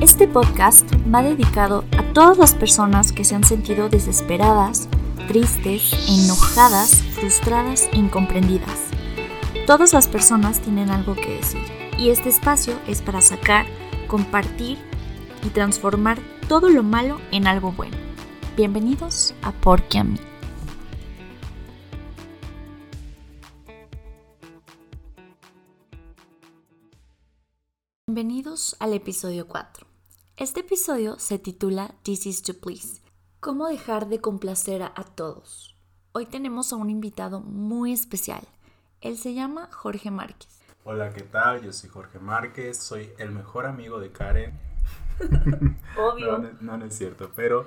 Este podcast va dedicado a todas las personas que se han sentido desesperadas, tristes, enojadas, frustradas e incomprendidas. Todas las personas tienen algo que decir y este espacio es para sacar, compartir y transformar todo lo malo en algo bueno. Bienvenidos a Porque a mí. Bienvenidos al episodio 4. Este episodio se titula This is to Please. ¿Cómo dejar de complacer a, todos? Hoy tenemos a un invitado muy especial. Él se llama Jorge Márquez. Hola, ¿qué tal? Yo soy Jorge Márquez, soy el mejor amigo de Karen. Obvio. no, no es cierto, pero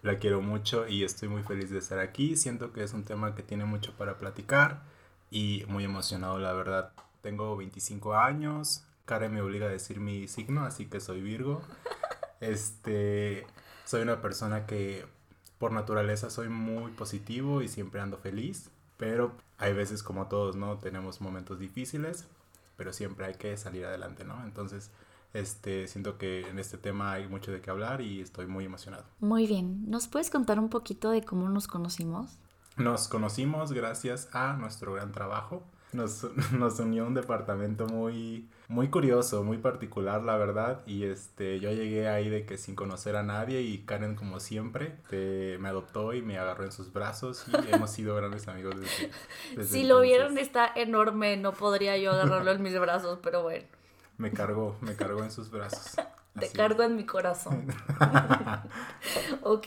la quiero mucho y estoy muy feliz de estar aquí. Siento que es un tema que tiene mucho para platicar y muy emocionado, la verdad. Tengo 25 años, Karen me obliga a decir mi signo, así que soy Virgo. Este, soy una persona que por naturaleza soy muy positivo y siempre ando feliz, pero hay veces como todos, ¿no? Tenemos momentos difíciles, pero siempre hay que salir adelante, ¿no? Entonces, este, siento que en este tema hay mucho de qué hablar y estoy muy emocionado. Muy bien, ¿nos puedes contar un poquito de cómo nos conocimos? Nos conocimos gracias a nuestro gran trabajo nos, nos unió un departamento muy, muy curioso, muy particular, la verdad. Y este, yo llegué ahí de que sin conocer a nadie y Karen, como siempre, me adoptó y me agarró en sus brazos y hemos sido grandes amigos desde, Si lo vieron, está enorme, no podría yo agarrarlo en mis brazos, pero bueno. Me cargó, me cargó en sus brazos. Te cargo en mi corazón. ok.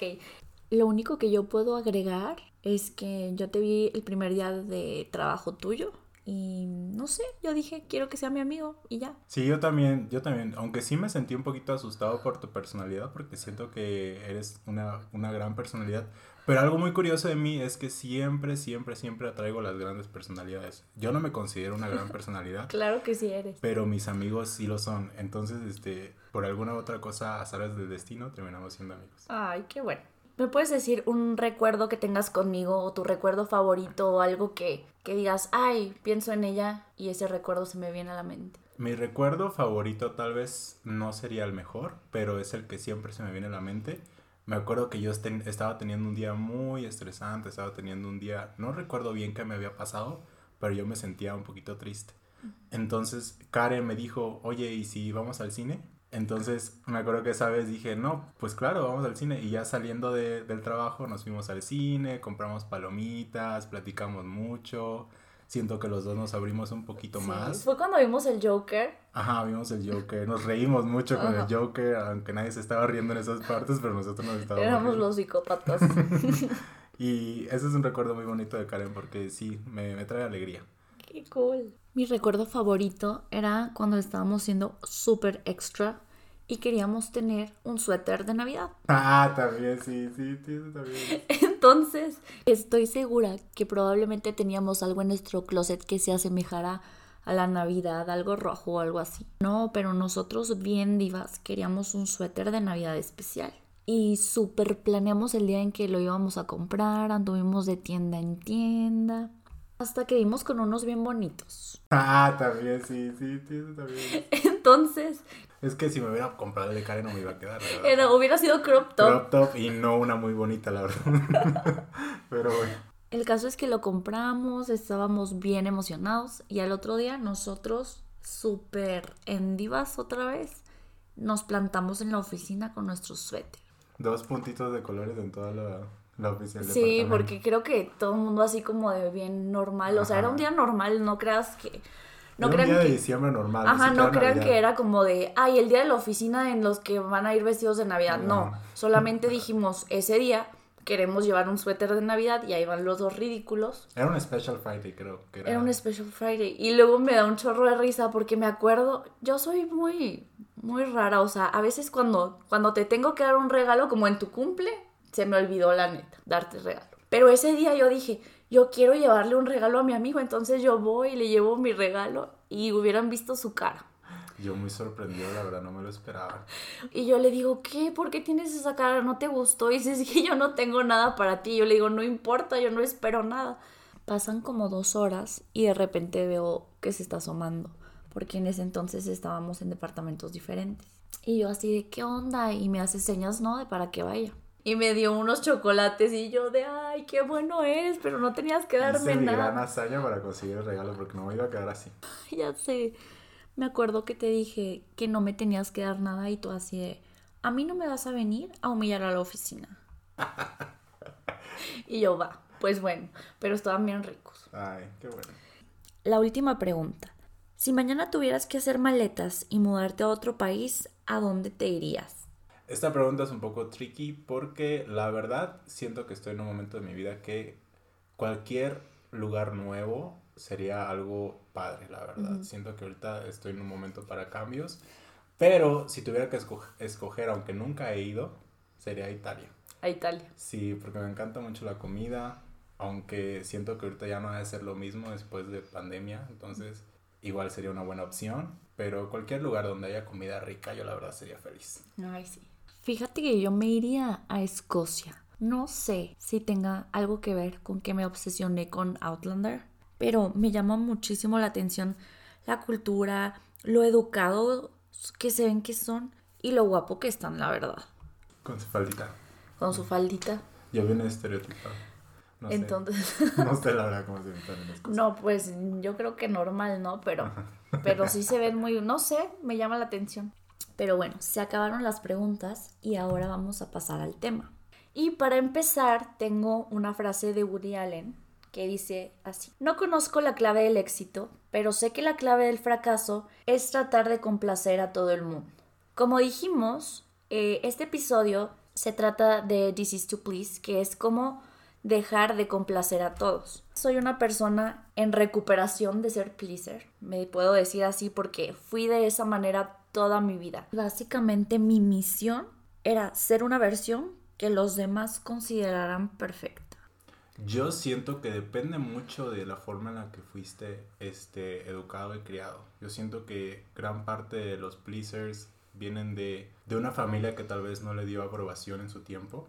Lo único que yo puedo agregar es que yo te vi el primer día de trabajo tuyo y no sé, yo dije, quiero que sea mi amigo y ya. Sí, yo también, yo también, aunque sí me sentí un poquito asustado por tu personalidad, porque siento que eres una, una gran personalidad. Pero algo muy curioso de mí es que siempre, siempre, siempre atraigo las grandes personalidades. Yo no me considero una gran personalidad. claro que sí eres. Pero mis amigos sí lo son. Entonces, este, por alguna otra cosa, a azares del destino, terminamos siendo amigos. Ay, qué bueno. ¿Me puedes decir un recuerdo que tengas conmigo o tu recuerdo favorito o algo que, que digas, ay, pienso en ella y ese recuerdo se me viene a la mente? Mi recuerdo favorito tal vez no sería el mejor, pero es el que siempre se me viene a la mente. Me acuerdo que yo estaba teniendo un día muy estresante, estaba teniendo un día, no recuerdo bien qué me había pasado, pero yo me sentía un poquito triste. Entonces Karen me dijo, oye, ¿y si vamos al cine? Entonces me acuerdo que esa vez dije, no, pues claro, vamos al cine. Y ya saliendo de, del trabajo nos fuimos al cine, compramos palomitas, platicamos mucho. Siento que los dos nos abrimos un poquito más. Fue cuando vimos el Joker. Ajá, vimos el Joker. Nos reímos mucho con el Joker, aunque nadie se estaba riendo en esas partes, pero nosotros nos estábamos Éramos los psicópatas. y ese es un recuerdo muy bonito de Karen porque sí, me, me trae alegría. Qué cool. Mi recuerdo favorito era cuando estábamos siendo súper extra y queríamos tener un suéter de Navidad. Ah, también, sí, sí, sí, también. Entonces, estoy segura que probablemente teníamos algo en nuestro closet que se asemejara a la Navidad, algo rojo o algo así. No, pero nosotros bien divas queríamos un suéter de Navidad especial. Y súper planeamos el día en que lo íbamos a comprar, anduvimos de tienda en tienda. Hasta que vimos con unos bien bonitos. Ah, también, sí, sí, sí, también. Entonces. Es que si me hubiera comprado el de Karen no me iba a quedar, ¿verdad? Era, hubiera sido crop top. Crop top y no una muy bonita, la verdad. Pero bueno. El caso es que lo compramos, estábamos bien emocionados y al otro día nosotros, súper en divas otra vez, nos plantamos en la oficina con nuestro suéter. Dos puntitos de colores en toda la, Sí, porque creo que todo el mundo así como de bien normal, o sea, era un día normal, no creas que... No era crean un día de diciembre normal. Ajá, no crean que era como de, ay, el día de la oficina en los que van a ir vestidos de Navidad. No, solamente dijimos, ese día queremos llevar un suéter de Navidad y ahí van los dos ridículos. Era un Special Friday, creo que era. Era un Special Friday. Y luego me da un chorro de risa porque me acuerdo, yo soy muy, muy rara, o sea, a veces cuando, cuando te tengo que dar un regalo, como en tu cumple, se me olvidó la neta, darte regalo. Pero ese día yo dije, yo quiero llevarle un regalo a mi amigo, entonces yo voy y le llevo mi regalo y hubieran visto su cara. Yo muy sorprendido, la verdad, no me lo esperaba. Y yo le digo, ¿qué? ¿Por qué tienes esa cara? ¿No te gustó? Y dice, que yo no tengo nada para ti. Yo le digo, no importa, yo no espero nada. Pasan como dos horas y de repente veo que se está asomando porque en ese entonces estábamos en departamentos diferentes. Y yo así de, ¿qué onda? Y me hace señas, no, de para que vaya. Y me dio unos chocolates y yo de, ay, qué bueno eres, pero no tenías que darme Hice mi nada. gran hazaña para conseguir el regalo porque no me iba a quedar así. Ya sé. Me acuerdo que te dije que no me tenías que dar nada y tú así de, a mí no me vas a venir a humillar a la oficina. y yo va, pues bueno, pero estaban bien ricos. Ay, qué bueno. La última pregunta. Si mañana tuvieras que hacer maletas y mudarte a otro país, ¿a dónde te irías? Esta pregunta es un poco tricky porque la verdad siento que estoy en un momento de mi vida que cualquier lugar nuevo sería algo padre, la verdad. Siento que ahorita estoy en un momento para cambios, pero si tuviera que esco- escoger, aunque nunca he ido, sería Italia. A Italia. Sí, porque me encanta mucho la comida, aunque siento que ahorita ya no va a ser lo mismo después de pandemia, entonces igual sería una buena opción, pero cualquier lugar donde haya comida rica, yo la verdad sería feliz. Ay, sí. Fíjate que yo me iría a Escocia. No sé si tenga algo que ver con que me obsesioné con Outlander, pero me llama muchísimo la atención la cultura, lo educado que se ven que son y lo guapo que están, la verdad. Con su faldita. Con su faldita. Yo bien estereotipado. No sé. Entonces, No sé la verdad cómo se ven las cosas. no, pues yo creo que normal, ¿no? Pero, pero sí se ven muy, no sé, me llama la atención. Pero bueno, se acabaron las preguntas y ahora vamos a pasar al tema. Y para empezar, tengo una frase de Woody Allen que dice así, no conozco la clave del éxito, pero sé que la clave del fracaso es tratar de complacer a todo el mundo. Como dijimos, eh, este episodio se trata de This is to Please, que es como dejar de complacer a todos. Soy una persona en recuperación de ser pleaser, me puedo decir así porque fui de esa manera toda mi vida. Básicamente mi misión era ser una versión que los demás consideraran perfecta. Yo siento que depende mucho de la forma en la que fuiste este, educado y criado. Yo siento que gran parte de los pleasers vienen de, de una familia que tal vez no le dio aprobación en su tiempo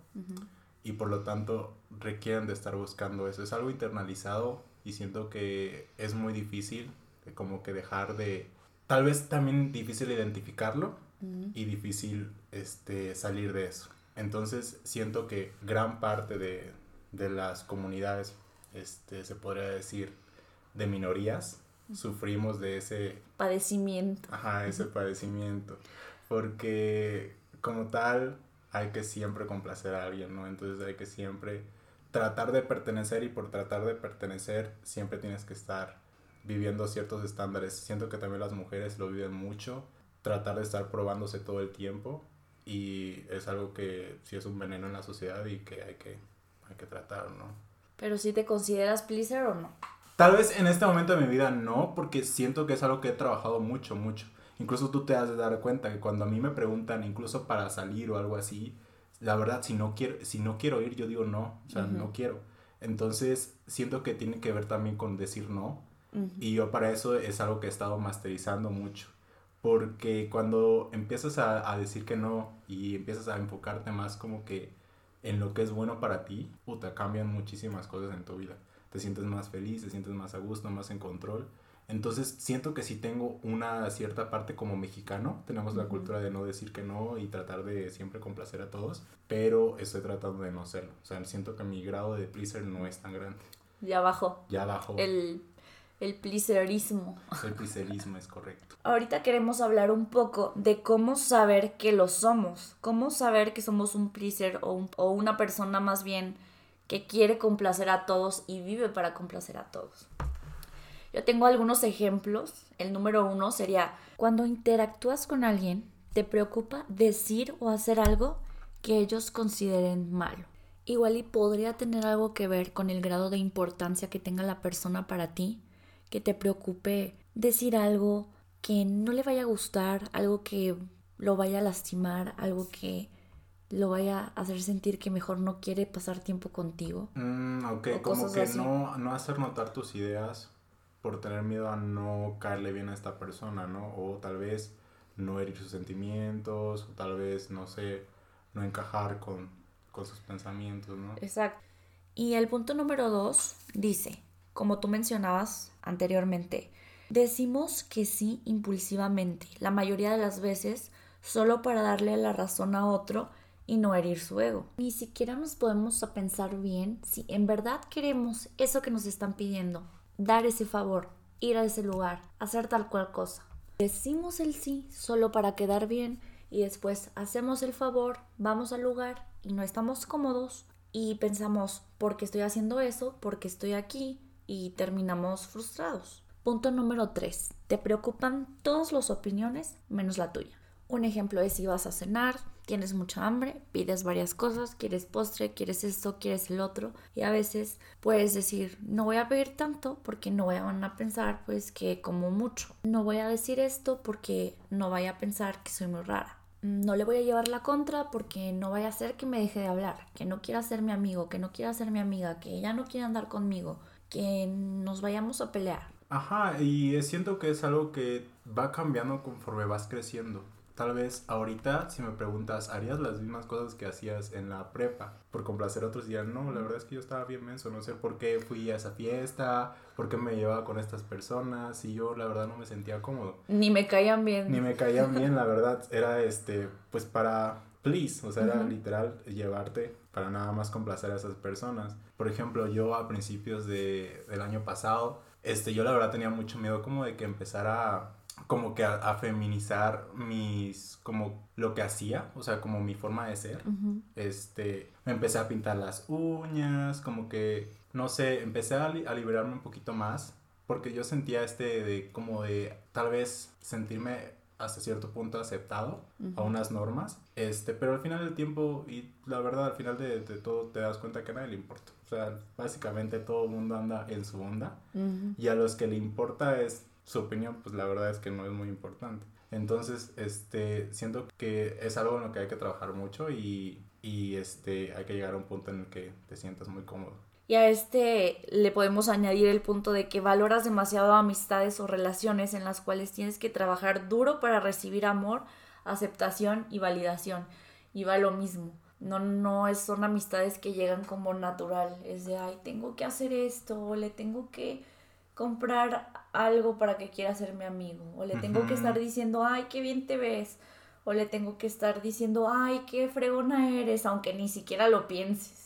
y por lo tanto requieren de estar buscando eso. Es algo internalizado y siento que es muy difícil como que dejar de... Tal vez también difícil identificarlo y difícil este, salir de eso. Entonces siento que gran parte de, de las comunidades, este, se podría decir, de minorías, sufrimos de ese Padecimiento. Ajá, ese padecimiento. Porque como tal hay que siempre complacer a alguien, ¿no? Entonces hay que siempre tratar de pertenecer y por tratar de pertenecer siempre tienes que estar viviendo ciertos estándares. Siento que también las mujeres lo viven mucho, tratar de estar probándose todo el tiempo y es algo que sí es un veneno en la sociedad y que hay que, hay que tratar, ¿no? Pero si te consideras pleaser o no. Tal vez en este momento de mi vida no, porque siento que es algo que he trabajado mucho, mucho. Incluso tú te has de dar cuenta que cuando a mí me preguntan, incluso para salir o algo así, la verdad, si no quiero, si no quiero ir, yo digo no, o sea, no quiero. Entonces, siento que tiene que ver también con decir no. Y yo para eso es algo que he estado masterizando mucho. Porque cuando empiezas a, a decir que no y empiezas a enfocarte más como que en lo que es bueno para ti, puta, cambian muchísimas cosas en tu vida. Te sientes más feliz, te sientes más a gusto, más en control. Entonces siento que sí tengo una cierta parte como mexicano, tenemos la cultura de no decir que no y tratar de siempre complacer a todos, pero estoy tratando de no serlo. O sea, siento que mi grado de pleaser no es tan grande. Ya bajó. Ya bajo. El, el pleaserismo. El pleaserismo es correcto. Ahorita queremos hablar un poco de cómo saber que lo somos, cómo saber que somos un pleaser o, un- o una persona más bien que quiere complacer a todos y vive para complacer a todos. Yo tengo algunos ejemplos. El número uno sería cuando interactúas con alguien, te preocupa decir o hacer algo que ellos consideren malo. Igual y podría tener algo que ver con el grado de importancia que tenga la persona para ti, que te preocupe decir algo que no le vaya a gustar, algo que lo vaya a lastimar, algo que lo vaya a hacer sentir que mejor no quiere pasar tiempo contigo. Mm, ok, como que así. no, no hacer notar tus ideas por tener miedo a no caerle bien a esta persona, ¿no? O tal vez no herir sus sentimientos, o tal vez, no sé, no encajar con, con sus pensamientos, ¿no? Exacto. Y el punto número dos dice, como tú mencionabas anteriormente, Decimos que sí impulsivamente, la mayoría de las veces solo para darle la razón a otro y no herir su ego. Ni siquiera nos podemos pensar bien si en verdad queremos eso que nos están pidiendo, dar ese favor, ir a ese lugar, hacer tal cual cosa. Decimos el sí solo para quedar bien y después hacemos el favor, vamos al lugar y no estamos cómodos y pensamos, ¿por qué estoy haciendo eso? ¿Por qué estoy aquí? Y terminamos frustrados. Punto número 3. Te preocupan todas las opiniones menos la tuya. Un ejemplo es si vas a cenar, tienes mucha hambre, pides varias cosas, quieres postre, quieres esto, quieres el otro y a veces puedes decir no voy a pedir tanto porque no vayan a pensar pues que como mucho. No voy a decir esto porque no vaya a pensar que soy muy rara. No le voy a llevar la contra porque no vaya a ser que me deje de hablar, que no quiera ser mi amigo, que no quiera ser mi amiga, que ella no quiera andar conmigo, que nos vayamos a pelear. Ajá, y siento que es algo que va cambiando conforme vas creciendo. Tal vez ahorita, si me preguntas, ¿harías las mismas cosas que hacías en la prepa? Por complacer a otros días, no, la verdad es que yo estaba bien menso, no sé por qué fui a esa fiesta, por qué me llevaba con estas personas, y yo la verdad no me sentía cómodo. Ni me caían bien. Ni me caían bien, la verdad, era este, pues para, please, o sea, era literal llevarte para nada más complacer a esas personas. Por ejemplo, yo a principios de, del año pasado, este, yo la verdad tenía mucho miedo como de que empezara como que a, feminizar mis, como lo que hacía, o sea, como mi forma de ser. Este, me empecé a pintar las uñas, como que, no sé, empecé a, liberarme un poquito más, porque yo sentía este de, como de, tal vez sentirme hasta cierto punto aceptado a unas normas, este, pero al final del tiempo, y la verdad, al final de, todo te das cuenta que a nadie le importa. O sea, básicamente todo el mundo anda en su onda y a los que le importa es su opinión, pues la verdad es que no es muy importante. Entonces, este, siento que es algo en lo que hay que trabajar mucho y, y este, hay que llegar a un punto en el que te sientas muy cómodo. Y a este le podemos añadir el punto de que valoras demasiado amistades o relaciones en las cuales tienes que trabajar duro para recibir amor, aceptación y validación. Y va lo mismo. No, no son amistades que llegan como natural. Es de, ay, tengo que hacer esto, o le tengo que comprar algo para que quiera ser mi amigo. O le tengo que estar diciendo, ay, qué bien te ves. O le tengo que estar diciendo, ay, qué fregona eres, aunque ni siquiera lo pienses.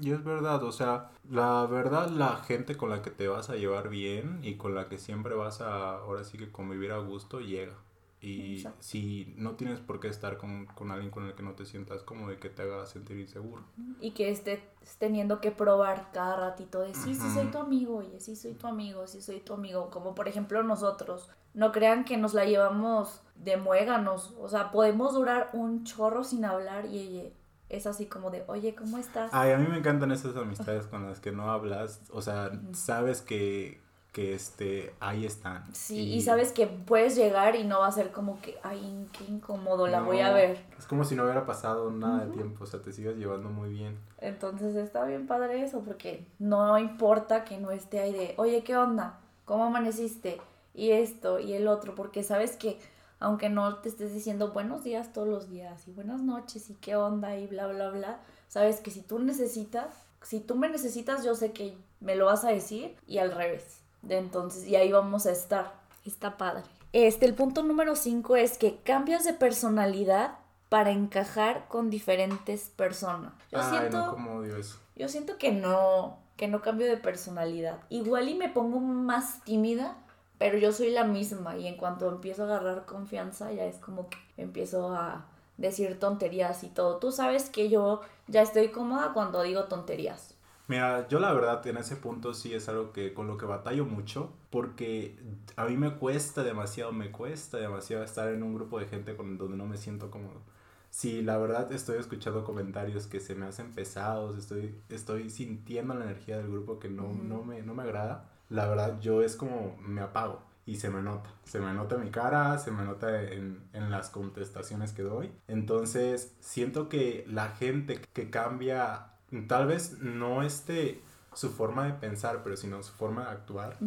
Y es verdad, o sea, la verdad, la gente con la que te vas a llevar bien y con la que siempre vas a, ahora sí que convivir a gusto, llega. Y si no tienes por qué estar con, alguien con el que no te sientas como de que te haga sentir inseguro. Y que estés teniendo que probar cada ratito de sí, sí soy tu amigo, oye, sí soy tu amigo, sí soy tu amigo. Como por ejemplo nosotros. No crean que nos la llevamos de muéganos. O sea, podemos durar un chorro sin hablar y es así como de, oye, ¿cómo estás? Ay, a mí me encantan esas amistades con las que no hablas. O sea, sabes que que este, ahí están. Sí, y... sabes que puedes llegar y no va a ser como que, ay, qué incómodo, la voy a ver. Es como si no hubiera pasado nada de tiempo, o sea, te sigas llevando muy bien. Entonces está bien padre eso, porque no importa que no esté ahí de, oye, ¿qué onda? ¿Cómo amaneciste? Y esto y el otro, porque sabes que aunque no te estés diciendo buenos días todos los días y buenas noches y qué onda y bla, bla, bla, sabes que si tú necesitas, si tú me necesitas, yo sé que me lo vas a decir y al revés de entonces, y ahí vamos a estar. Está padre. Este, el punto número 5 es que cambias de personalidad para encajar con diferentes personas. Yo siento, no, eso. Yo siento que no, que no cambio de personalidad. Igual y me pongo más tímida, pero yo soy la misma y en cuanto empiezo a agarrar confianza ya es como que empiezo a decir tonterías y todo. Tú sabes que yo ya estoy cómoda cuando digo tonterías. Mira, yo la verdad en ese punto sí es algo que con lo que batallo mucho porque a mí me cuesta demasiado, me cuesta demasiado estar en un grupo de gente con donde no me siento cómodo. Si la verdad estoy escuchando comentarios que se me hacen pesados, estoy, estoy sintiendo la energía del grupo que no, no, me, no me agrada, la verdad yo es como me apago y se me nota. Se me nota en mi cara, se me nota en, en, las contestaciones que doy. Entonces, siento que la gente que cambia tal vez no este su forma de pensar, pero sino su forma de actuar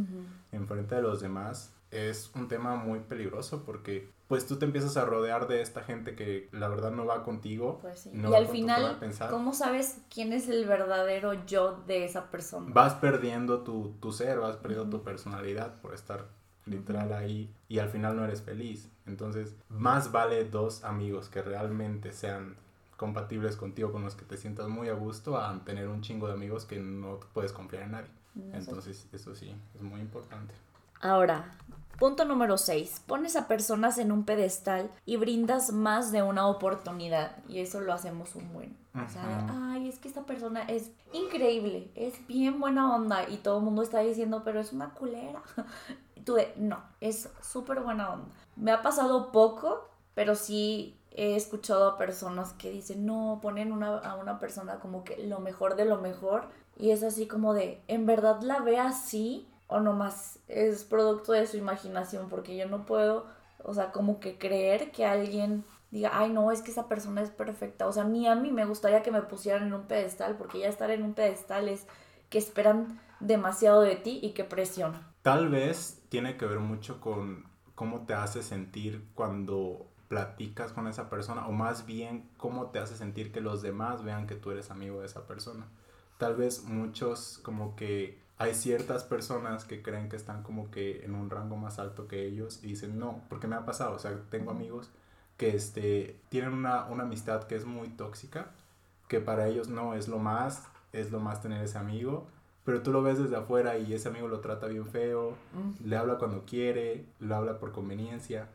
en frente de los demás es un tema muy peligroso porque pues tú te empiezas a rodear de esta gente que la verdad no va contigo. Pues y al final, ¿cómo sabes quién es el verdadero yo de esa persona? Vas perdiendo tu, tu ser, vas perdiendo tu personalidad por estar literal ahí, y al final no eres feliz. Entonces, más vale dos amigos que realmente sean compatibles contigo, con los que te sientas muy a gusto, a tener un chingo de amigos que no puedes confiar en nadie. Entonces, eso sí, es muy importante. Ahora, punto número 6. Pones a personas en un pedestal y brindas más de una oportunidad. Y eso lo hacemos un buen. O sea, ay, es que esta persona es increíble, es bien buena onda. Y todo el mundo está diciendo, pero es una culera. Y tú de, no, es súper buena onda. Me ha pasado poco, pero sí he escuchado a personas que dicen, no, ponen una, a una persona como que lo mejor de lo mejor. Y es así como de, ¿en verdad la ve así? O nomás es producto de su imaginación, porque yo no puedo, o sea, como que creer que alguien diga, ay, no, es que esa persona es perfecta. O sea, ni a mí me gustaría que me pusieran en un pedestal, porque ya estar en un pedestal es que esperan demasiado de ti y que presión. Tal vez tiene que ver mucho con cómo te hace sentir cuando platicas con esa persona o más bien cómo te hace sentir que los demás vean que tú eres amigo de esa persona. Tal vez muchos como que hay ciertas personas que creen que están como que en un rango más alto que ellos y dicen no, porque me ha pasado, o sea, tengo amigos que este, tienen una, una amistad que es muy tóxica, que para ellos no es lo más, es lo más tener ese amigo, pero tú lo ves desde afuera y ese amigo lo trata bien feo, le habla cuando quiere, lo habla por conveniencia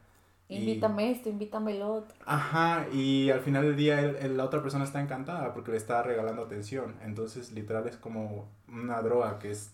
Invítame esto, invítame lo otro. Ajá, y al final del día la otra persona está encantada porque le está regalando atención. Entonces, literal es como una droga que es,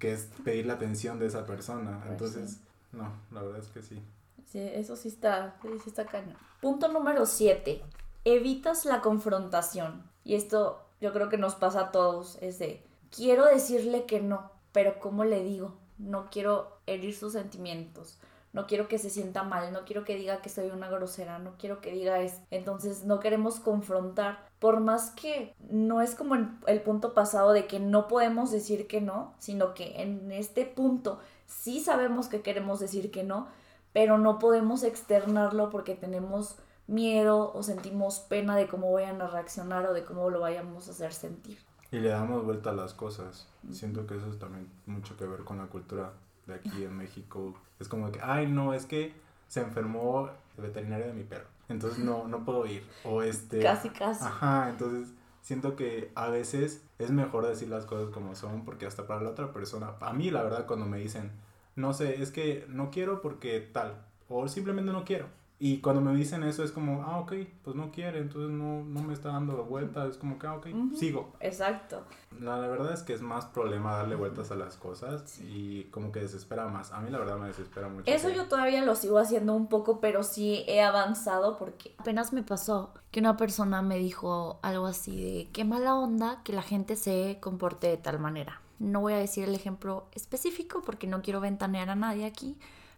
que es pedir la atención de esa persona. Pues Entonces, no, la verdad es que sí. Sí, eso sí está, sí está cañón. Punto número 7. Evitas la confrontación. Y esto yo creo que nos pasa a todos. Es de, quiero decirle que no, pero ¿cómo le digo? No quiero herir sus sentimientos no quiero que se sienta mal, no quiero que diga que soy una grosera, no quiero que diga eso. Entonces no queremos confrontar, por más que no es como en el punto pasado de que no podemos decir que no, sino que en este punto sí sabemos que queremos decir que no, pero no podemos externarlo porque tenemos miedo o sentimos pena de cómo vayan a reaccionar o de cómo lo vayamos a hacer sentir. Y le damos vuelta a las cosas. Siento que eso es también mucho que ver con la cultura de aquí en México. Es como que, ay, no, es que se enfermó el veterinario de mi perro. Entonces no, no puedo ir. O este... Casi, casi. Ajá, entonces siento que a veces es mejor decir las cosas como son porque hasta para la otra persona, a mí la verdad cuando me dicen, no sé, es que no quiero porque tal, o simplemente no quiero. Y cuando me dicen eso es como, ah, ok, pues no quiere, entonces no, no me está dando vuelta, es como que, ah, ok, sigo. Exacto. La, la, verdad es que es más problema darle vueltas a las cosas y como que desespera más. A mí la verdad me desespera mucho. Eso yo todavía lo sigo haciendo un poco, pero sí he avanzado porque apenas me pasó que una persona me dijo algo así de, qué mala onda que la gente se comporte de tal manera. No voy a decir el ejemplo específico porque no quiero ventanear a nadie aquí,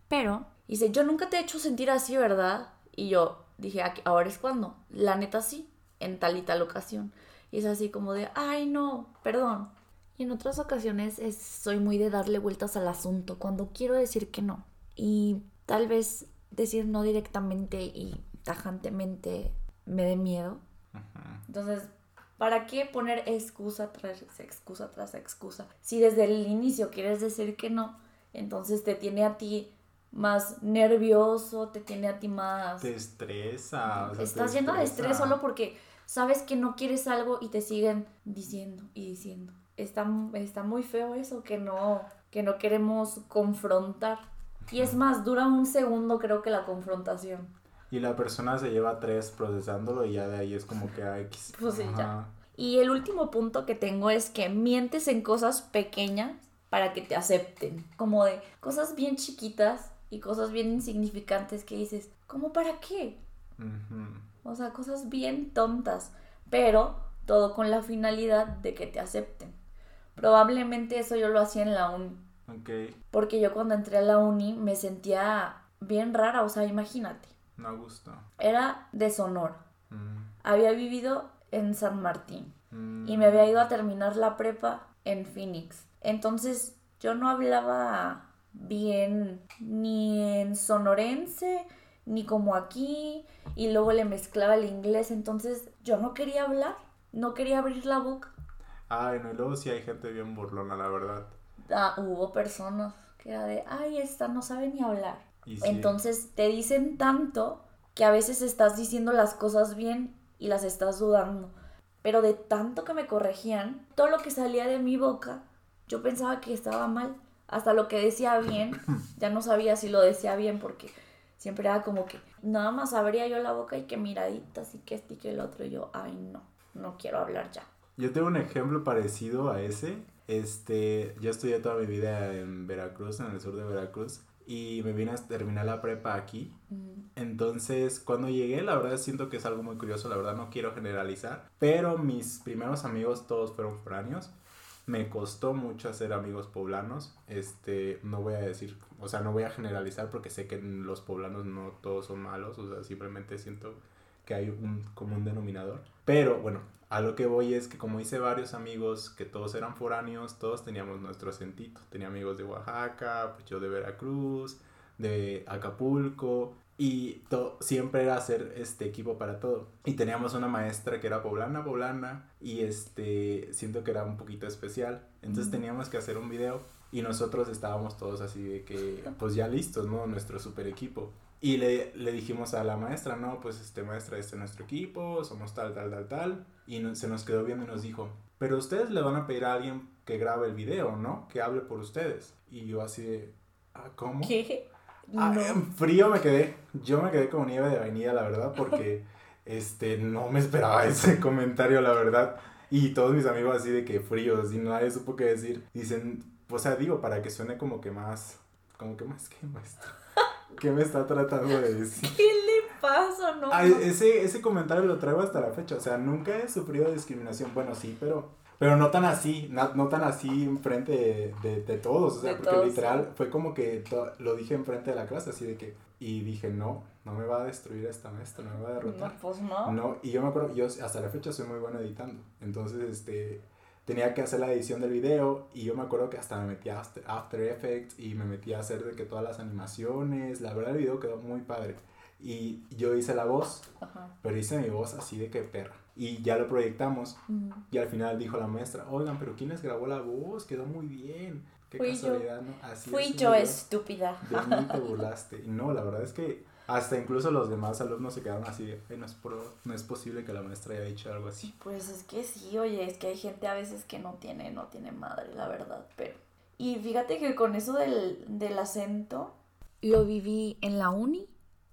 pero dice, yo nunca te he hecho sentir así, ¿verdad? Y yo dije, ahora es cuando. La neta sí, en tal y tal ocasión. Y es así como de, ay no, perdón. Y en otras ocasiones soy muy de darle vueltas al asunto cuando quiero decir que no. Y tal vez decir no directamente y tajantemente me dé miedo. Entonces, ¿para qué poner excusa tras excusa tras excusa? Si desde el inicio quieres decir que no, entonces te tiene a ti más nervioso, te tiene a ti más... Te estresa. Estás lleno de estrés solo porque sabes que no quieres algo y te siguen diciendo y diciendo. Está, está muy feo eso, que no, que no queremos confrontar. Y es más, dura un segundo creo que la confrontación. Y la persona se lleva tres procesándolo y ya de ahí es como que hay... Pues sí, ya. Y el último punto que tengo es que mientes en cosas pequeñas para que te acepten. Como de cosas bien chiquitas y cosas bien insignificantes que dices, ¿cómo para qué? O sea, cosas bien tontas, pero todo con la finalidad de que te acepten. Probablemente eso yo lo hacía en la uni. Porque yo cuando entré a la uni me sentía bien rara, o sea, imagínate. Me gusta. Era de Sonora. Mm. Había vivido en San Martín y me había ido a terminar la prepa en Phoenix. Entonces yo no hablaba bien ni en sonorense, ni como aquí, y luego le mezclaba el inglés, entonces yo no quería hablar, no quería abrir la boca. Ay, no, y luego sí hay gente bien burlona, la verdad. Ah, hubo personas. que era de, ay, esta no sabe ni hablar. Entonces te dicen tanto que a veces estás diciendo las cosas bien y las estás dudando. Pero de tanto que me corregían, todo lo que salía de mi boca, yo pensaba que estaba mal. Hasta lo que decía bien, ya no sabía si lo decía bien porque siempre era como que nada más abría yo la boca y que miradita, así que este y que el otro. Y yo, ay, no, no quiero hablar ya. Yo tengo un ejemplo parecido a ese. Este, yo estudié toda mi vida en Veracruz, en el sur de Veracruz y me vine a terminar la prepa aquí. Entonces, cuando llegué, la verdad siento que es algo muy curioso, la verdad no quiero generalizar, pero mis primeros amigos todos fueron foráneos. Me costó mucho hacer amigos poblanos. Este, no voy a decir, o sea, no voy a generalizar porque sé que los poblanos no todos son malos, o sea, simplemente siento que hay un común denominador. Pero bueno, a lo que voy es que como hice varios amigos que todos eran foráneos, todos teníamos nuestro acentito. Tenía amigos de Oaxaca, pues yo de Veracruz, de Acapulco y siempre era hacer este equipo para todo. Y teníamos una maestra que era poblana, poblana y este siento que era un poquito especial. Entonces teníamos que hacer un video y nosotros estábamos todos así de que pues ya listos, ¿no? Nuestro super equipo. Y le, le, dijimos a la maestra, no, pues este maestra, este es nuestro equipo, somos tal, tal, tal, tal. Y se nos quedó viendo y nos dijo, pero ustedes le van a pedir a alguien que grabe el video, ¿no? Que hable por ustedes. Y yo así de, ah, ¿cómo? ¿Qué? Ah, en frío me quedé. Yo me quedé como nieve de vainilla, la verdad, porque este, no me esperaba ese comentario, la verdad. Y todos mis amigos así de que fríos y nadie supo qué decir. Dicen, o sea, digo, para que suene como que más, como que más que maestro. ¿Qué me está tratando de decir? ¿Qué le pasa, no? ese, ese comentario lo traigo hasta la fecha. O sea, nunca he sufrido discriminación. Bueno, sí, pero. Pero no tan así, no, tan así enfrente de, de, todos. O sea, porque literal fue como que lo dije enfrente de la clase, así de que. Y dije, no, no me va a destruir esta maestra, no me va a derrotar. No, pues no. No, y yo me acuerdo, yo hasta la fecha soy muy bueno editando. Entonces, este tenía que hacer la edición del video y yo me acuerdo que hasta me metí a After Effects y me metí a hacer de que todas las animaciones, la verdad el video quedó muy padre. Y yo hice la voz, pero hice mi voz así de que perra. Y ya lo proyectamos. Y al final dijo la maestra, oigan, pero ¿quién les grabó la voz? Quedó muy bien. Qué Fui casualidad, ¿no? Así Fui yo estúpida. De mí te burlaste. Y no, la verdad es que hasta incluso los demás alumnos se quedaron así de, no, es no es posible que la maestra haya dicho algo así. Pues es que sí, oye, es que hay gente a veces que no tiene, no tiene madre, la verdad, pero... Y fíjate que con eso del, del acento, lo viví en la uni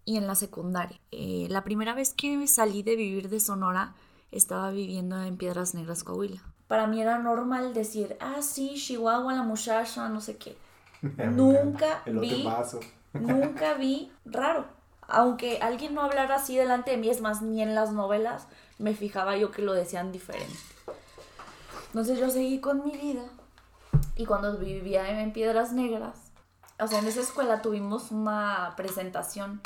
y en la secundaria. Eh, la primera vez que salí de vivir de Sonora, estaba viviendo en Piedras Negras, Coahuila. Para mí era normal decir, ah, sí, Chihuahua, la muchacha, no sé qué. nunca vi, nunca vi raro aunque alguien no hablara así delante de mí, es más, ni en las novelas me fijaba yo que lo decían diferente. Entonces yo seguí con mi vida y cuando vivía en Piedras Negras, o sea, en esa escuela tuvimos una presentación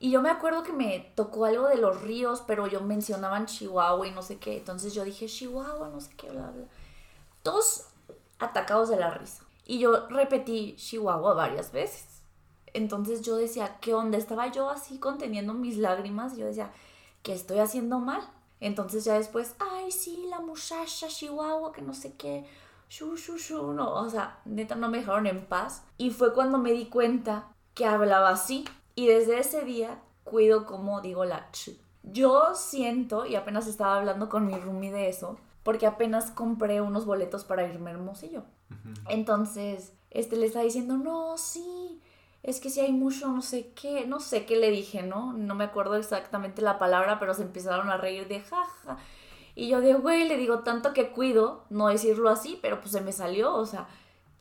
y yo me acuerdo que me tocó algo de los ríos, pero yo mencionaban Chihuahua y no sé qué, entonces yo dije Chihuahua, no sé qué, bla, bla. Todos atacados de la risa. Y yo repetí Chihuahua varias veces. Entonces yo decía, ¿qué onda? Estaba yo así conteniendo mis lágrimas yo decía, ¿qué estoy haciendo mal? Entonces ya después, ay, sí, la muchacha chihuahua, que no sé qué, shu, shu, shu, no, o sea, neta no me dejaron en paz. Y fue cuando me di cuenta que hablaba así. Y desde ese día cuido como digo la ch. Yo siento, y apenas estaba hablando con mi roomie de eso, porque apenas compré unos boletos para irme a Hermosillo. Entonces, este le está diciendo, no, sí, es que si hay mucho no sé qué, no sé qué le dije, ¿no? No me acuerdo exactamente la palabra, pero se empezaron a reír de jaja. Y yo de, güey, le digo, tanto que cuido, no decirlo así, pero pues se me salió, o sea,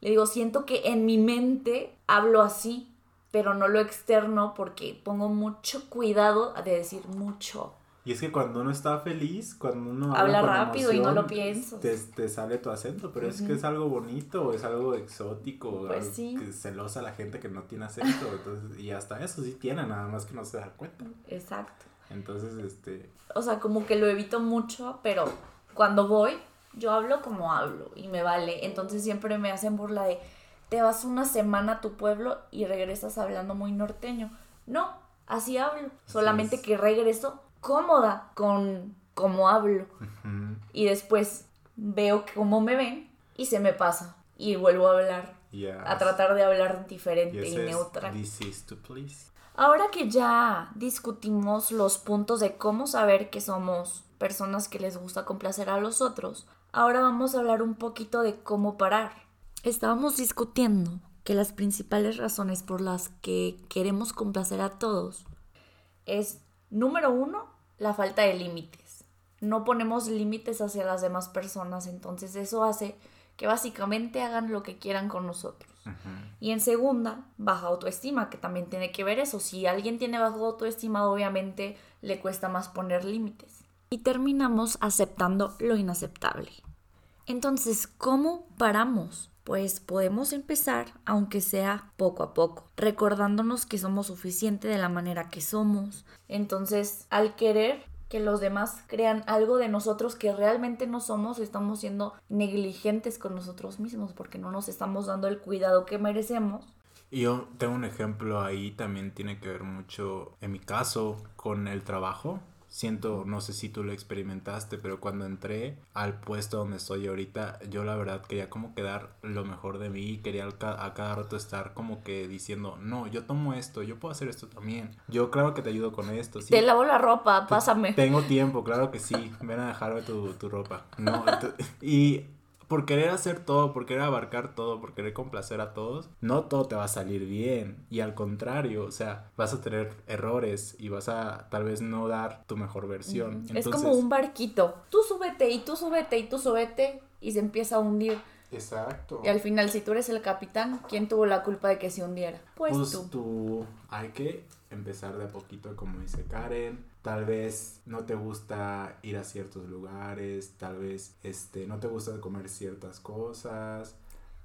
le digo, siento que en mi mente hablo así, pero no lo externo porque pongo mucho cuidado de decir mucho. Y es que cuando uno está feliz, cuando uno habla, rápido y no lo piensa. Te, sale tu acento, pero es que es algo bonito, es algo exótico, pues sí. que celosa la gente que no tiene acento, entonces, y hasta eso sí tiene, nada más que no se da cuenta. Exacto. Entonces, este... O sea, como que lo evito mucho, pero cuando voy, yo hablo como hablo y me vale. Entonces siempre me hacen burla de, te vas una semana a tu pueblo y regresas hablando muy norteño. No, así hablo, solamente que regreso cómoda con cómo hablo. Y después veo cómo me ven y se me pasa. Y vuelvo a hablar a tratar de hablar diferente y neutral. Ahora que ya discutimos los puntos de cómo saber que somos personas que les gusta complacer a los otros, ahora vamos a hablar un poquito de cómo parar. Estábamos discutiendo que las principales razones por las que queremos complacer a todos es, número uno, la falta de límites. No ponemos límites hacia las demás personas, entonces eso hace que básicamente hagan lo que quieran con nosotros. Y en segunda, baja autoestima, que también tiene que ver eso. Si alguien tiene baja autoestima, obviamente le cuesta más poner límites. Y terminamos aceptando lo inaceptable. Entonces, ¿cómo paramos? Pues podemos empezar, aunque sea poco a poco, recordándonos que somos suficiente de la manera que somos. Entonces, al querer que los demás crean algo de nosotros que realmente no somos, estamos siendo negligentes con nosotros mismos porque no nos estamos dando el cuidado que merecemos. Y yo tengo un ejemplo ahí, también tiene que ver mucho, en mi caso, con el trabajo siento, no sé si tú lo experimentaste, pero cuando entré al puesto donde estoy ahorita, yo la verdad quería como quedar lo mejor de mí, quería a cada rato estar como que diciendo, no, yo tomo esto, yo puedo hacer esto también, yo claro que te ayudo con esto. Te lavo la ropa, pásame. Tengo tiempo, claro que sí, ven a dejarme tu, tu ropa. No, y por querer hacer todo, por querer abarcar todo, por querer complacer a todos, no todo te va a salir bien. Y al contrario, o sea, vas a tener errores y vas a tal vez no dar tu mejor versión. es como un barquito. Tú súbete y tú súbete y tú súbete y se empieza a hundir. Exacto. Y al final, si tú eres el capitán, ¿quién tuvo la culpa de que se hundiera? Pues, pues tú. tú. Hay que empezar de a poquito, como dice Karen. Tal vez no te gusta ir a ciertos lugares, tal vez este, no te gusta comer ciertas cosas,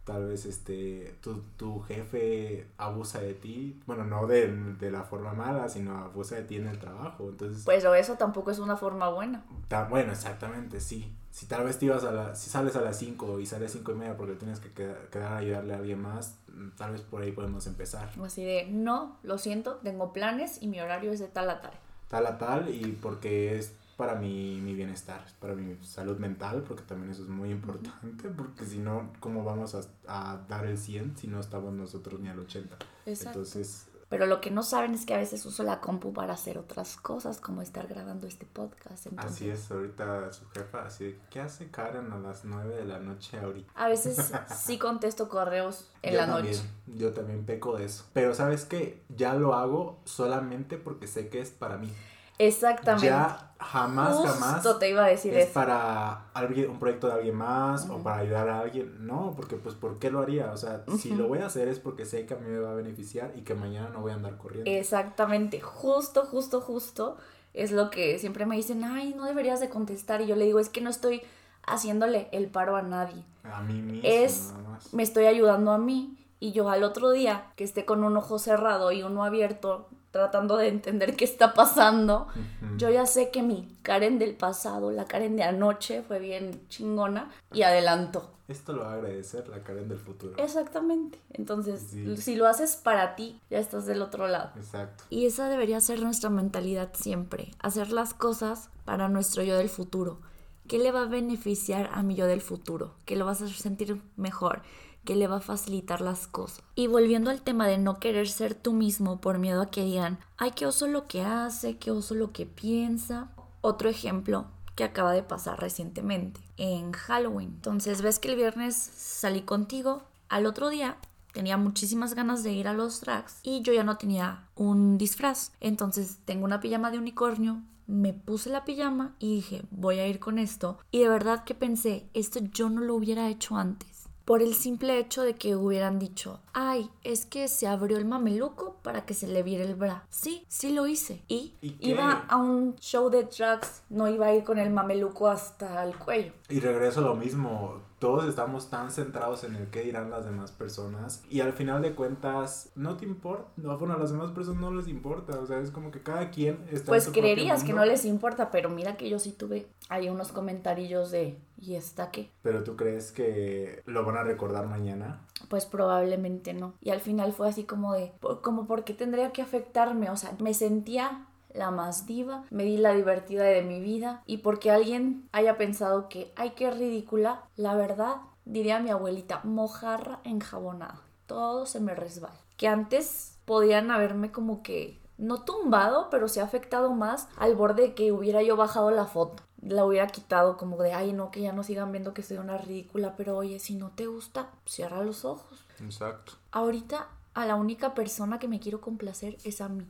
tal vez este, tu, tu jefe abusa de ti, bueno, no de, de, la forma mala, sino abusa de ti en el trabajo. Entonces, pues eso tampoco es una forma buena. bueno, exactamente, sí. Si tal vez te ibas a la, si sales a las 5 y sales a 5 y media porque tienes que quedar, quedar a ayudarle a alguien más, tal vez por ahí podemos empezar. O así de, no, lo siento, tengo planes y mi horario es de tal a tal tal a tal y porque es para mi, mi bienestar, para mi salud mental, porque también eso es muy importante, porque si no, ¿cómo vamos a, a, dar el 100 si no estamos nosotros ni al 80? Exacto. Entonces, pero lo que no saben es que a veces uso la compu para hacer otras cosas, como estar grabando este podcast. Así es, ahorita su jefa, así ¿qué hace Karen a las 9 de la noche ahorita? A veces sí contesto correos en la noche. Yo también peco de eso. Pero ¿sabes qué? Ya lo hago solamente porque sé que es para mí. Exactamente. Ya jamás, jamás. te iba a decir es para alguien, un proyecto de alguien más o para ayudar a alguien. No, porque pues ¿por qué lo haría? O sea, si lo voy a hacer es porque sé que a mí me va a beneficiar y que mañana no voy a andar corriendo. Exactamente, justo, justo, justo. Es lo que siempre me dicen, ay, no deberías de contestar. Y yo le digo, es que no estoy haciéndole el paro a nadie. A mí mismo. Es, me estoy ayudando a mí. Y yo al otro día, que esté con un ojo cerrado y uno abierto, tratando de entender qué está pasando. Yo ya sé que mi Karen del pasado, la Karen de anoche, fue bien chingona y adelantó. Esto lo va a agradecer la Karen del futuro. Exactamente. Entonces, si lo haces para ti, ya estás del otro lado. Exacto. Y esa debería ser nuestra mentalidad siempre. Hacer las cosas para nuestro yo del futuro. ¿Qué le va a beneficiar a mi yo del futuro? ¿Qué lo vas a hacer sentir mejor? Que le va a facilitar las cosas. Y volviendo al tema de no querer ser tú mismo por miedo a que digan, ay, qué oso lo que hace, qué oso lo que piensa. Otro ejemplo que acaba de pasar recientemente en Halloween. Entonces ves que el viernes salí contigo, al otro día tenía muchísimas ganas de ir a los drags y yo ya no tenía un disfraz. Entonces tengo una pijama de unicornio, me puse la pijama y dije, voy a ir con esto. Y de verdad que pensé, esto yo no lo hubiera hecho antes por el simple hecho de que hubieran dicho, ay, es que se abrió el mameluco para que se le viera el bra. Sí, sí lo hice. Y iba a un show de drugs, no iba a ir con el mameluco hasta el cuello. Y regreso a lo mismo, todos estamos tan centrados en el qué dirán las demás personas y al final de cuentas no te importa, no, bueno, a las demás personas no les importa, o sea, es como que cada quien está Pues creerías que no les importa, pero mira que yo sí tuve ahí unos comentarios de ¿y está qué? Pero tú crees que lo van a recordar mañana? Pues probablemente no. Y al final fue así como de como por qué tendría que afectarme, o sea, me sentía la más diva, me di la divertida de mi vida y porque alguien haya pensado que, ay, qué ridícula, la verdad diría mi abuelita, mojarra enjabonada. Todo se me resbala. Que antes podían haberme como que no tumbado, pero se ha afectado más al borde de que hubiera yo bajado la foto. La hubiera quitado como de, ay, no, que ya no sigan viendo que soy una ridícula, pero oye, si no te gusta, cierra los ojos. Exacto. Ahorita a la única persona que me quiero complacer es a mí.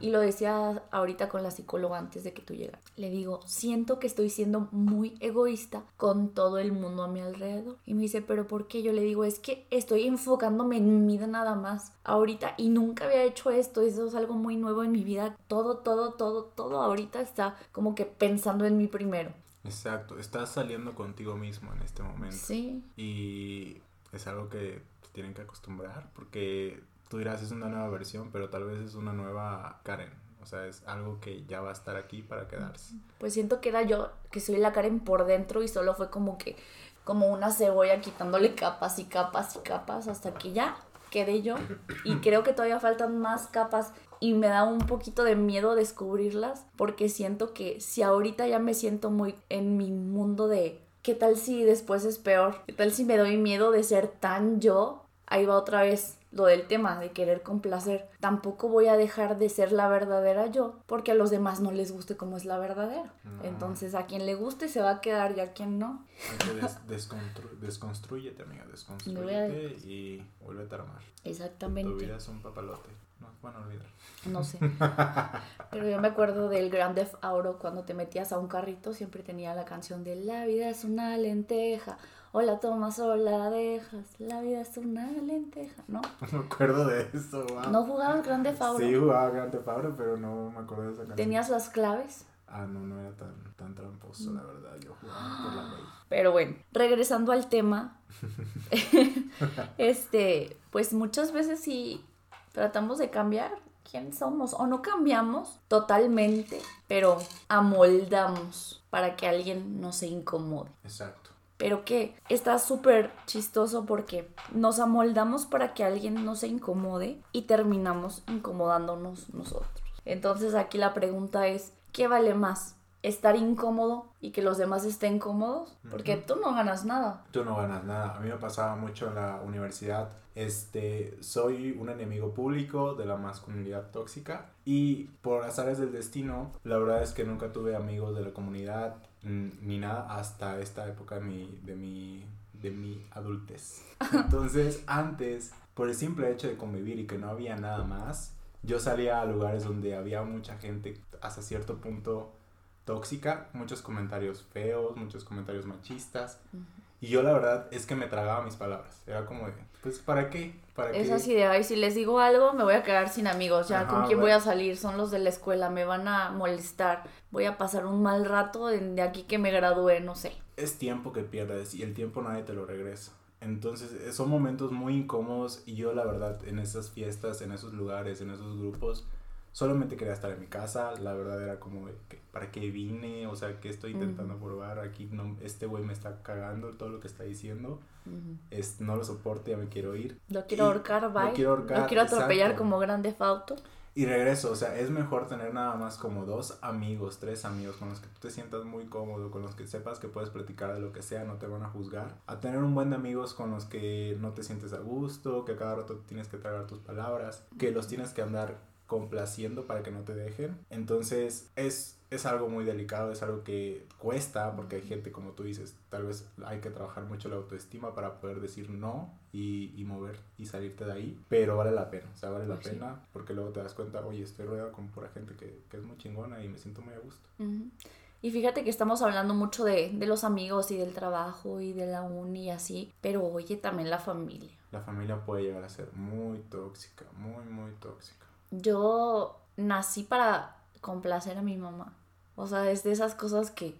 Y lo decía ahorita con la psicóloga antes de que tú llegas. Le digo, siento que estoy siendo muy egoísta con todo el mundo a mi alrededor. Y me dice, pero ¿por qué? Yo le digo, es que estoy enfocándome en mi vida nada más ahorita y nunca había hecho esto. Eso es algo muy nuevo en mi vida. Todo, todo, todo, todo ahorita está como que pensando en mí primero. Exacto, estás saliendo contigo mismo en este momento. Sí. Y es algo que tienen que acostumbrar porque tú dirás es una nueva versión, pero tal vez es una nueva Karen. O sea, es algo que ya va a estar aquí para quedarse. Pues siento que era yo, que soy la Karen por dentro y solo fue como que, como una cebolla quitándole capas y capas y capas hasta que ya quedé yo. Y creo que todavía faltan más capas y me da un poquito de miedo descubrirlas porque siento que si ahorita ya me siento muy en mi mundo de ¿qué tal si después es peor? ¿Qué tal si me doy miedo de ser tan yo? Ahí va otra vez lo del tema de querer complacer. Tampoco voy a dejar de ser la verdadera yo porque a los demás no les guste como es la verdadera. Entonces a quien le guste se va a quedar y a quien no. desconstruyete, amiga, desconstruyete y vuelve a armar. Exactamente. Tu vida es un papalote. No, bueno, olvidar. No sé. Pero yo me acuerdo del Grand Theft Auto cuando te metías a un carrito siempre tenía la canción de La vida es una lenteja o la tomas o la dejas, la vida es una lenteja, ¿no? No me acuerdo de eso, ¿No jugabas Grande Fabro? Sí, jugaba Grande Fabro, pero no me acuerdo de esa canción. ¿Tenías las claves? Ah, no, no era tan, tan tramposo, la verdad, yo jugaba por la ley. Pero bueno, regresando al tema, este, pues muchas veces sí tratamos de cambiar quién somos o no cambiamos totalmente, pero amoldamos para que alguien no se incomode. Exacto pero que está súper chistoso porque nos amoldamos para que alguien no se incomode y terminamos incomodándonos nosotros. Entonces aquí la pregunta es, ¿qué vale más? ¿Estar incómodo y que los demás estén cómodos? Porque tú no ganas nada. Tú no ganas nada. A mí me pasaba mucho en la universidad. Este, soy un enemigo público de la masculinidad tóxica y por azares del destino, la verdad es que nunca tuve amigos de la comunidad ni nada hasta esta época de mi, de mi, de mi adultez. Entonces, antes, por el simple hecho de convivir y que no había nada más, yo salía a lugares donde había mucha gente hasta cierto punto tóxica, muchos comentarios feos, muchos comentarios machistas. Y yo la verdad es que me tragaba mis palabras. Era como de, pues, ¿para qué? ¿Para es así de, ay, si les digo algo, me voy a quedar sin amigos. Ya, ¿con quién voy a salir? Son los de la escuela, me van a molestar. Voy a pasar un mal rato de aquí que me gradué, no sé. Es tiempo que pierdes y el tiempo nadie te lo regresa. Entonces, eh, son momentos muy incómodos y yo, la verdad, en esas fiestas, en esos lugares, en esos grupos, solamente quería estar en mi casa, la verdad era como, ¿para qué vine? O sea, ¿qué estoy intentando probar? Aquí no, este güey me está cagando todo lo que está diciendo, es, no lo soporto, ya me quiero ir. Lo quiero ahorcar, bye. Lo quiero ahorcar, Lo quiero atropellar como grande fauto. Y regreso, o sea, es mejor tener nada más como dos amigos, tres amigos con los que tú te sientas muy cómodo, con los que sepas que puedes platicar de lo que sea, no te van a juzgar, a tener un buen de amigos con los que no te sientes a gusto, que cada rato tienes que tragar tus palabras, que los tienes que andar complaciendo para que no te dejen. Entonces es, es algo muy delicado, es algo que cuesta porque hay gente, como tú dices, tal vez hay que trabajar mucho la autoestima para poder decir no y, y mover y salirte de ahí, pero vale la pena, o sea, vale la pues pena porque luego te das cuenta, oye, estoy rodeado con pura gente que, que es muy chingona y me siento muy a gusto. Y fíjate que estamos hablando mucho de, de, los amigos y del trabajo y de la uni y así, pero oye, también la familia. La familia puede llegar a ser muy tóxica, muy, muy tóxica yo nací para complacer a mi mamá. O sea, es de esas cosas que,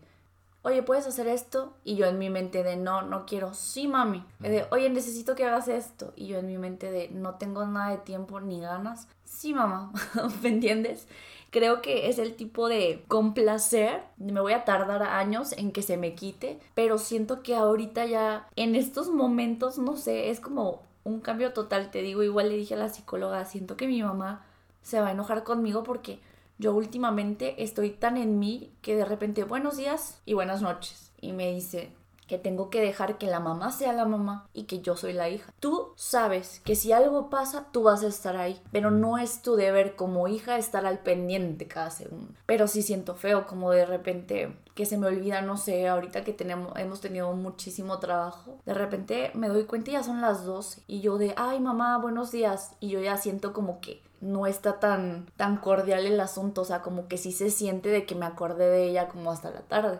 oye, ¿puedes hacer esto? Y yo en mi mente de, no, no quiero. Sí, mami. de, oye, necesito que hagas esto. Y yo en mi mente de, no tengo nada de tiempo ni ganas. Sí, mamá. ¿Me entiendes? Creo que es el tipo de complacer. Me voy a tardar años en que se me quite, pero siento que ahorita ya, en estos momentos, no sé, es como un cambio total. Te digo, igual le dije a la psicóloga, siento que mi mamá se va a enojar conmigo porque yo últimamente estoy tan en mí que de repente buenos días y buenas noches. Y me dice, que tengo que dejar que la mamá sea la mamá y que yo soy la hija. Tú sabes que si algo pasa, tú vas a estar ahí, pero no es tu deber como hija estar al pendiente cada segundo. Pero sí siento feo como de repente que se me olvida, no sé, ahorita que tenemos, hemos tenido muchísimo trabajo, de repente me doy cuenta y ya son las 12 y yo de, ay mamá, buenos días, y yo ya siento como que no está tan, tan cordial el asunto, o sea, como que sí se siente de que me acordé de ella como hasta la tarde,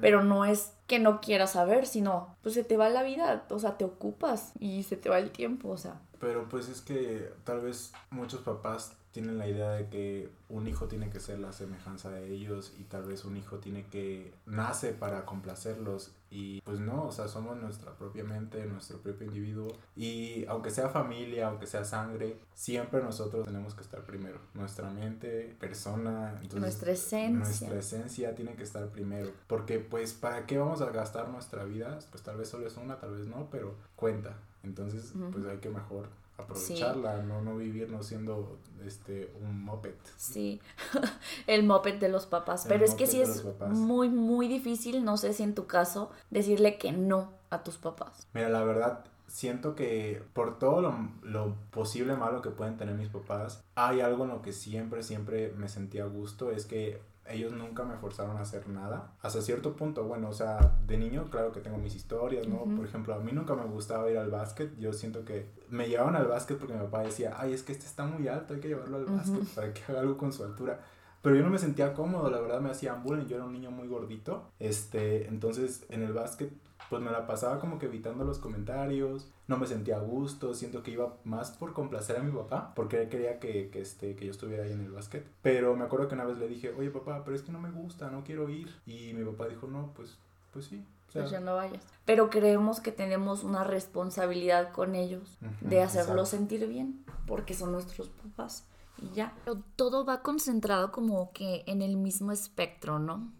pero no es que no quiera saber, sino pues se te va la vida, o sea, te ocupas y se te va el tiempo, o sea. Pero pues es que tal vez muchos papás tienen la idea de que un hijo tiene que ser la semejanza de ellos y tal vez un hijo tiene que nace para complacerlos y pues no, o sea, somos nuestra propia mente, nuestro propio individuo y aunque sea familia, aunque sea sangre, siempre nosotros tenemos que estar primero, nuestra mente, persona, nuestra esencia. Nuestra esencia tiene que estar primero, porque pues para qué vamos a gastar nuestra vida, pues tal vez solo es una, tal vez no, pero cuenta. Entonces, pues hay que mejor aprovecharla, no, no vivir no siendo este un moped. Sí, el moped de los papás. Pero es que sí es muy, muy difícil, no sé si en tu caso, decirle que no a tus papás. Mira, la verdad, siento que por todo lo, lo, posible malo que pueden tener mis papás, hay algo en lo que siempre, siempre me sentía a gusto, es que ellos nunca me forzaron a hacer nada. Hasta cierto punto, bueno, o sea, de niño, claro que tengo mis historias, ¿no? Por ejemplo, a mí nunca me gustaba ir al básquet. Yo siento que me llevaban al básquet porque mi papá decía, ay, es que este está muy alto, hay que llevarlo al básquet para que haga algo con su altura. Pero yo no me sentía cómodo, la verdad me hacían bullying, yo era un niño muy gordito. Este, entonces en el básquet pues me la pasaba como que evitando los comentarios, no me sentía a gusto, siento que iba más por complacer a mi papá, porque él quería que, que, este, que yo estuviera ahí en el básquet. Pero me acuerdo que una vez le dije, oye papá, pero es que no me gusta, no quiero ir. Y mi papá dijo, no, pues, pues sí. pues ya no vayas. Pero creemos que tenemos una responsabilidad con ellos de hacerlos sentir bien, porque son nuestros papás y ya. Pero todo va concentrado como que en el mismo espectro, ¿no?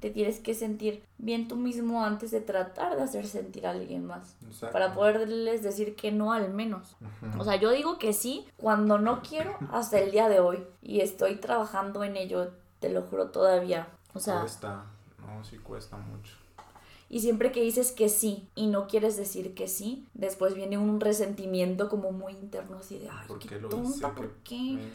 Te tienes que sentir bien tú mismo antes de tratar de hacer sentir a alguien más. Para poderles decir que no al menos. O sea, yo digo que sí cuando no quiero hasta el día de hoy. Y estoy trabajando en ello, te lo juro todavía. O sea... Cuesta, no, sí cuesta mucho. Y siempre que dices que sí y no quieres decir que sí, después viene un resentimiento como muy interno así de, ay, qué, tonta, ¿por qué?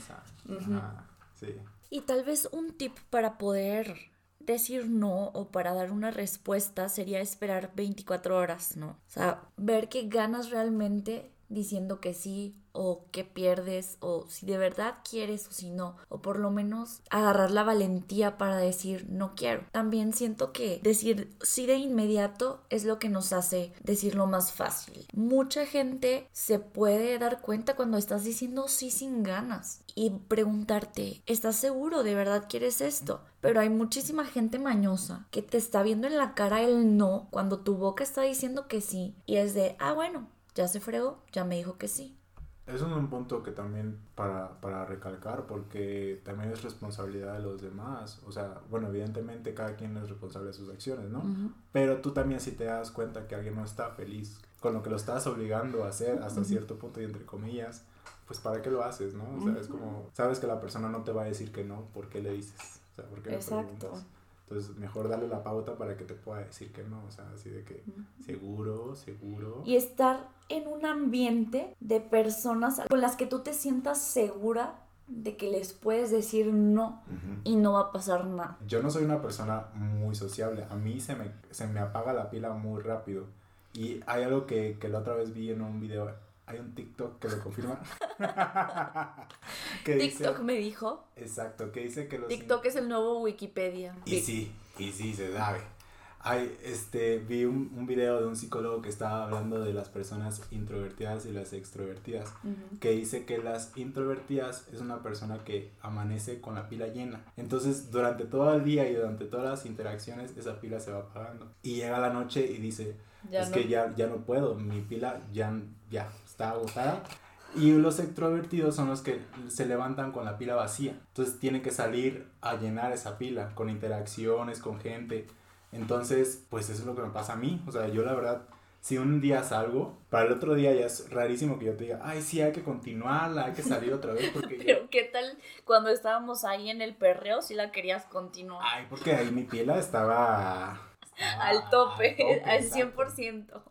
sí. Y tal vez un tip para poder decir no o para dar una respuesta sería esperar 24 horas, ¿no? O sea, ver que ganas realmente diciendo que sí o que pierdes o si de verdad quieres o si no o por lo menos agarrar la valentía para decir no quiero. También siento que decir sí de inmediato es lo que nos hace decirlo más fácil. Mucha gente se puede dar cuenta cuando estás diciendo sí sin ganas y preguntarte, ¿estás seguro de verdad quieres esto? Pero hay muchísima gente mañosa que te está viendo en la cara el no cuando tu boca está diciendo que sí y es de, ah bueno, ya se fregó, ya me dijo que sí. Eso es un punto que también para, para recalcar, porque también es responsabilidad de los demás. O sea, bueno, evidentemente cada quien es responsable de sus acciones, ¿no? Pero tú también si te das cuenta que alguien no está feliz con lo que lo estás obligando a hacer hasta cierto punto y entre comillas, pues para qué lo haces, ¿no? O sea, es como, sabes que la persona no te va a decir que no, ¿por qué le dices? O sea, ¿por qué Exacto. Entonces, mejor darle la pauta para que te pueda decir que no, o sea, así de que seguro, seguro. Y estar en un ambiente de personas con las que tú te sientas segura de que les puedes decir no y no va a pasar nada. Yo no soy una persona muy sociable, a mí se me, se me apaga la pila muy rápido. Y hay algo que, que la otra vez vi en un video hay un TikTok que lo confirma. TikTok me dijo. Exacto, que dice que los... TikTok es el nuevo Wikipedia. Y sí, y sí, se sabe. Hay, este, vi un, un, video de un psicólogo que estaba hablando de las personas introvertidas y las extrovertidas, que dice que las introvertidas es una persona que amanece con la pila llena. Entonces, durante todo el día y durante todas las interacciones, esa pila se va apagando. Y llega la noche y dice, es que ya, ya no puedo, mi pila ya, ya está agotada. Y los extrovertidos son los que se levantan con la pila vacía. Entonces tienen que salir a llenar esa pila con interacciones, con gente. Entonces, pues eso es lo que me pasa a mí. O sea, yo la verdad, si un día salgo, para el otro día ya es rarísimo que yo te diga, ay, sí, hay que continuarla, hay que salir otra vez. Porque Pero, ¿qué tal cuando estábamos ahí en el perreo si la querías continuar? Ay, porque ahí mi piel estaba al tope, al 100%.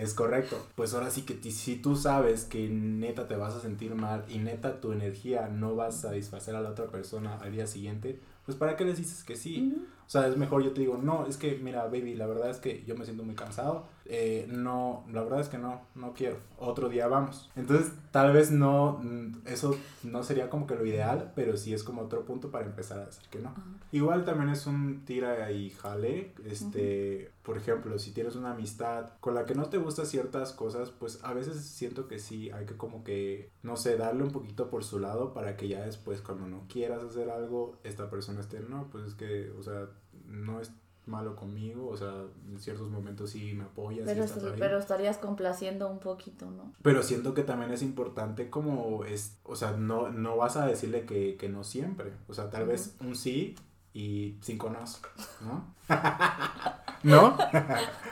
Es correcto. Pues ahora sí que si tú sabes que neta te vas a sentir mal y neta tu energía no va a satisfacer a la otra persona al día siguiente, pues ¿para qué les dices que sí? O sea, es mejor yo te digo, no, es que mira, baby, la verdad es que yo me siento muy cansado. Eh, no, la verdad es que no, no quiero. Otro día vamos. Entonces, tal vez no, mm, eso no sería como que lo ideal, pero sí es como otro punto para empezar a decir que no. Igual también es un tira y jale. Este, por ejemplo, si tienes una amistad con la que no te gustan ciertas cosas, pues a veces siento que sí, hay que como que, no sé, darle un poquito por su lado para que ya después cuando no quieras hacer algo, esta persona esté, no, pues es que, o sea, no es malo conmigo, o sea, en ciertos momentos sí me apoyas. Pero, pero estarías complaciendo un poquito, ¿no? Pero siento que también es importante como es, o sea, no, no vas a decirle que, que no siempre, o sea, tal vez un sí y cinco nos, ¿no? ¿No?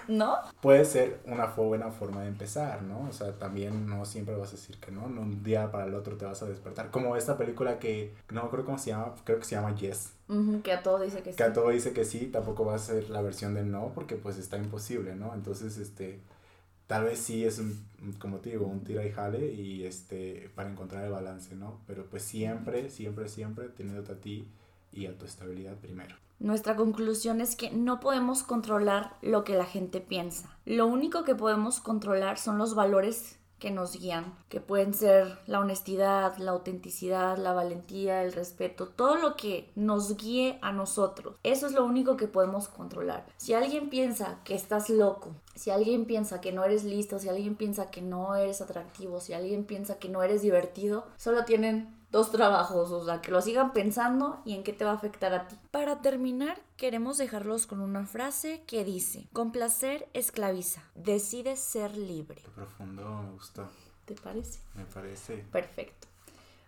¿No? Puede ser una buena forma de empezar, ¿no? O sea, también no siempre vas a decir que no, no un día para el otro te vas a despertar. Como esta película que no acuerdo cómo se llama, creo que se llama Yes. que a todo dice que, sí. Que a todo dice que sí, tampoco va a ser la versión del no, porque pues está imposible, ¿no? Entonces, este, tal vez sí es un, como te digo, un tira y jale y este, para encontrar el balance, ¿no? Pero pues siempre, siempre, siempre teniéndote a ti y a tu estabilidad primero. Nuestra conclusión es que no podemos controlar lo que la gente piensa. Lo único que podemos controlar son los valores que nos guían, que pueden ser la honestidad, la autenticidad, la valentía, el respeto, todo lo que nos guíe a nosotros. Eso es lo único que podemos controlar. Si alguien piensa que estás loco, si alguien piensa que no eres listo, si alguien piensa que no eres atractivo, si alguien piensa que no eres divertido, solo tienen dos trabajos, o sea, que lo sigan pensando y en qué te va a afectar a ti. Para terminar, queremos dejarlos con una frase que dice, con placer esclaviza, decide ser libre. Qué profundo, me gustó. ¿Te parece? Me parece. Perfecto.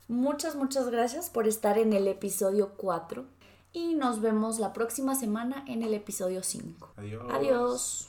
Muchas, muchas gracias por estar en el episodio 4 y nos vemos la próxima semana en el episodio 5. Adiós. Adiós.